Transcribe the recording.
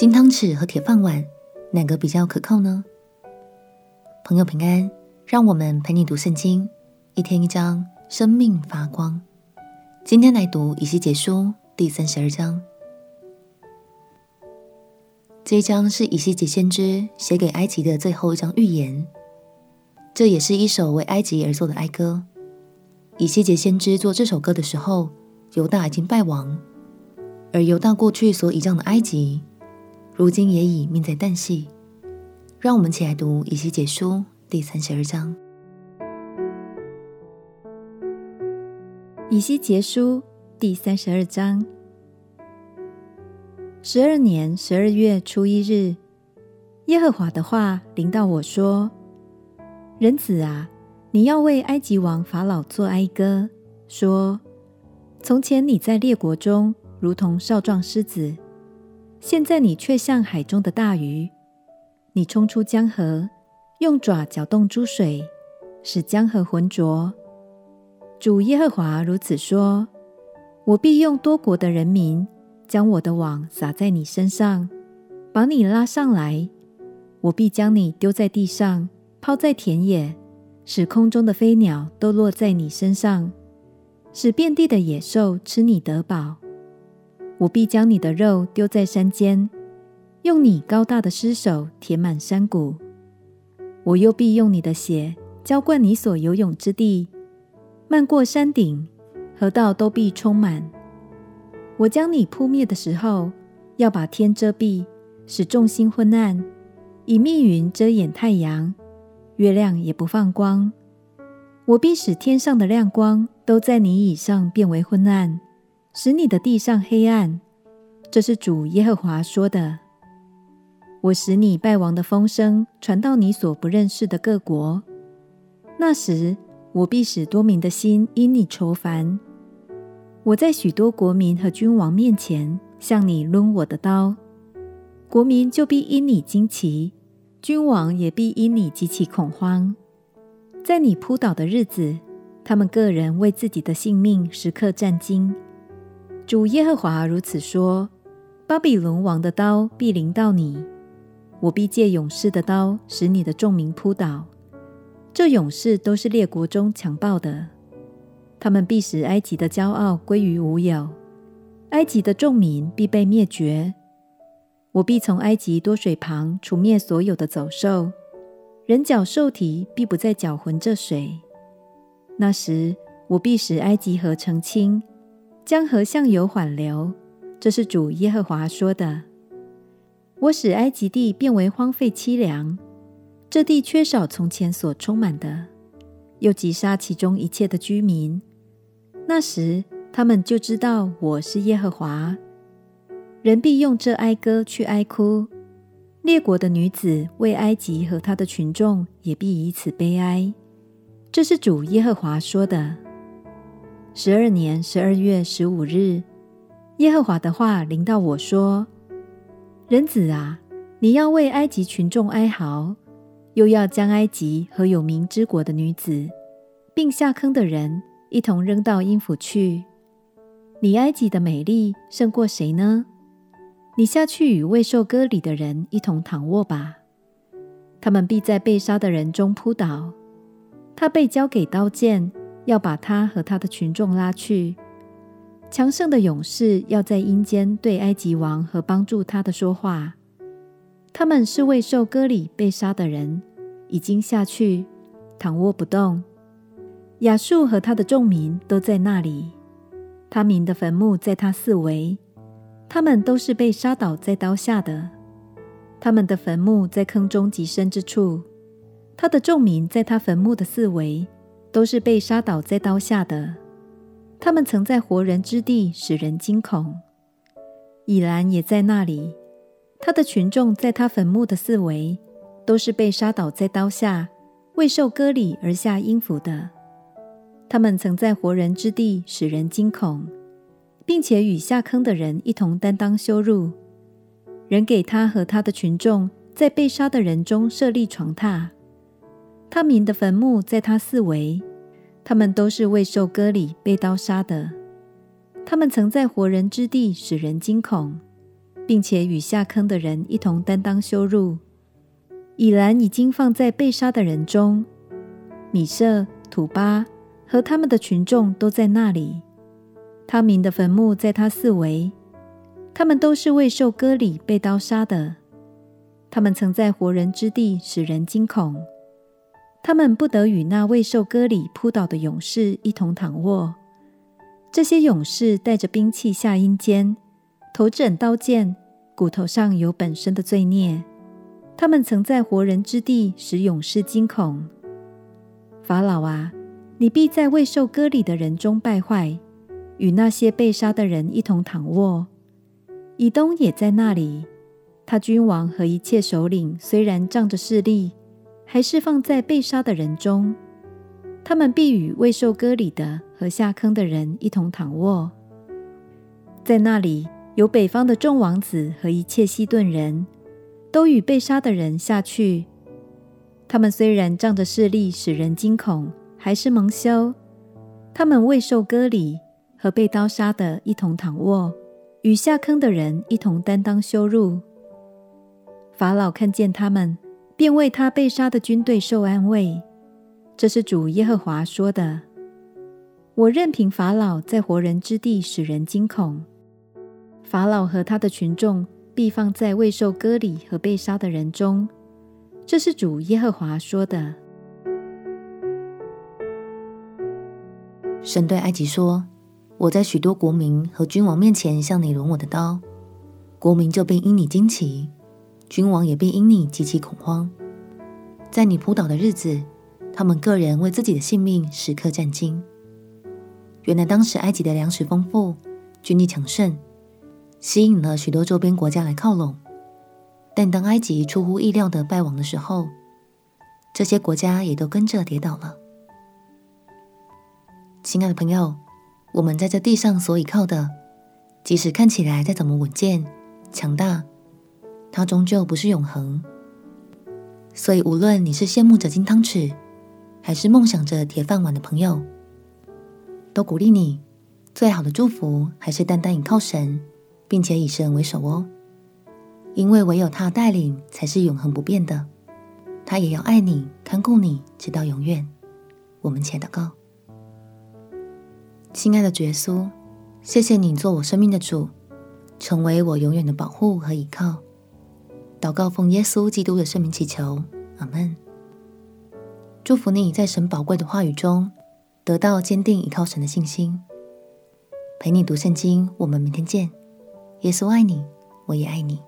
金汤匙和铁饭碗，哪个比较可靠呢？朋友平安，让我们陪你读圣经，一天一章，生命发光。今天来读以西结书第三十二章。这一章是以西结先知写给埃及的最后一章预言，这也是一首为埃及而作的哀歌。以西结先知做这首歌的时候，犹大已经败亡，而犹大过去所倚仗的埃及，如今也已命在旦夕。让我们一起来读以西结书第三十二章。以西结书第三十二章。十二年十二月初一日，耶和华的话临到我说：“人子啊！”你要为埃及王法老作哀歌，说：从前你在列国中如同少壮狮子，现在你却像海中的大鱼。你冲出江河，用爪搅动诸水，使江河浑浊。主耶和华如此说：我必用多国的人民将我的网撒在你身上，把你拉上来。我必将你丢在地上，抛在田野。使空中的飞鸟都落在你身上，使遍地的野兽吃你得饱。我必将你的肉丢在山间，用你高大的尸首填满山谷。我又必用你的血浇灌你所游泳之地，漫过山顶，河道都必充满。我将你扑灭的时候，要把天遮蔽，使众星昏暗，以密云遮掩太阳。月亮也不放光，我必使天上的亮光都在你以上变为昏暗，使你的地上黑暗。这是主耶和华说的。我使你败亡的风声传到你所不认识的各国，那时我必使多民的心因你愁烦。我在许多国民和君王面前向你抡我的刀，国民就必因你惊奇。君王也必因你极其恐慌，在你扑倒的日子，他们个人为自己的性命时刻战兢。主耶和华如此说：巴比伦王的刀必临到你，我必借勇士的刀使你的众民扑倒。这勇士都是列国中强暴的，他们必使埃及的骄傲归于无有，埃及的众民必被灭绝。我必从埃及多水旁除灭所有的走兽，人脚兽体必不再搅浑这水。那时，我必使埃及河澄清，江河向右缓流。这是主耶和华说的。我使埃及地变为荒废凄凉，这地缺少从前所充满的，又击杀其中一切的居民。那时，他们就知道我是耶和华。人必用这哀歌去哀哭，列国的女子为埃及和他的群众也必以此悲哀。这是主耶和华说的。十二年十二月十五日，耶和华的话临到我说：“人子啊，你要为埃及群众哀嚎，又要将埃及和有名之国的女子，并下坑的人一同扔到阴府去。你埃及的美丽胜过谁呢？”你下去与未受割礼的人一同躺卧吧，他们必在被杀的人中扑倒。他被交给刀剑，要把他和他的群众拉去。强盛的勇士要在阴间对埃及王和帮助他的说话。他们是未受割礼被杀的人，已经下去躺卧不动。亚述和他的众民都在那里，他民的坟墓在他四围。他们都是被杀倒在刀下的，他们的坟墓在坑中极深之处。他的众民在他坟墓的四围，都是被杀倒在刀下的。他们曾在活人之地使人惊恐。以拦也在那里，他的群众在他坟墓的四围，都是被杀倒在刀下，未受割礼而下阴府的。他们曾在活人之地使人惊恐。并且与下坑的人一同担当羞辱。人给他和他的群众在被杀的人中设立床榻。他民的坟墓在他四围，他们都是未受割礼被刀杀的。他们曾在活人之地使人惊恐，并且与下坑的人一同担当羞辱。以拦已经放在被杀的人中，米设、土巴和他们的群众都在那里。他民的坟墓在他四围，他们都是未受割礼被刀杀的。他们曾在活人之地使人惊恐。他们不得与那未受割礼扑倒的勇士一同躺卧。这些勇士带着兵器下阴间，头枕刀剑，骨头上有本身的罪孽。他们曾在活人之地使勇士惊恐。法老啊，你必在未受割礼的人中败坏，与那些被杀的人一同躺卧。以东也在那里，他君王和一切首领虽然仗着势力，还是放在被杀的人中。他们必与未受割礼的和下坑的人一同躺卧。在那里有北方的众王子和一切西顿人。都与被杀的人下去。他们虽然仗着势力使人惊恐，还是蒙羞。他们未受割礼，和被刀杀的一同躺卧，与下坑的人一同担当羞辱。法老看见他们，便为他被杀的军队受安慰。这是主耶和华说的：我任凭法老在活人之地使人惊恐。法老和他的群众。必放在未受割礼和被杀的人中，这是主耶和华说的。神对埃及说：“我在许多国民和君王面前向你抡我的刀，国民就必因你惊奇，君王也必因你极其恐慌。在你扑倒的日子，他们个人为自己的性命时刻战兢。原来当时埃及的粮食丰富，军力强盛。”吸引了许多周边国家来靠拢，但当埃及出乎意料的败亡的时候，这些国家也都跟着跌倒了。亲爱的朋友，我们在这地上所倚靠的，即使看起来再怎么稳健、强大，它终究不是永恒。所以，无论你是羡慕着金汤匙，还是梦想着铁饭碗的朋友，都鼓励你，最好的祝福还是单单倚靠神。并且以神为首哦，因为唯有他带领才是永恒不变的。他也要爱你、看顾你，直到永远。我们且祷告：亲爱的耶稣，谢谢你做我生命的主，成为我永远的保护和依靠。祷告奉耶稣基督的圣名祈求，阿门。祝福你在神宝贵的话语中得到坚定依靠神的信心。陪你读圣经，我们明天见。耶稣爱你，我也爱你。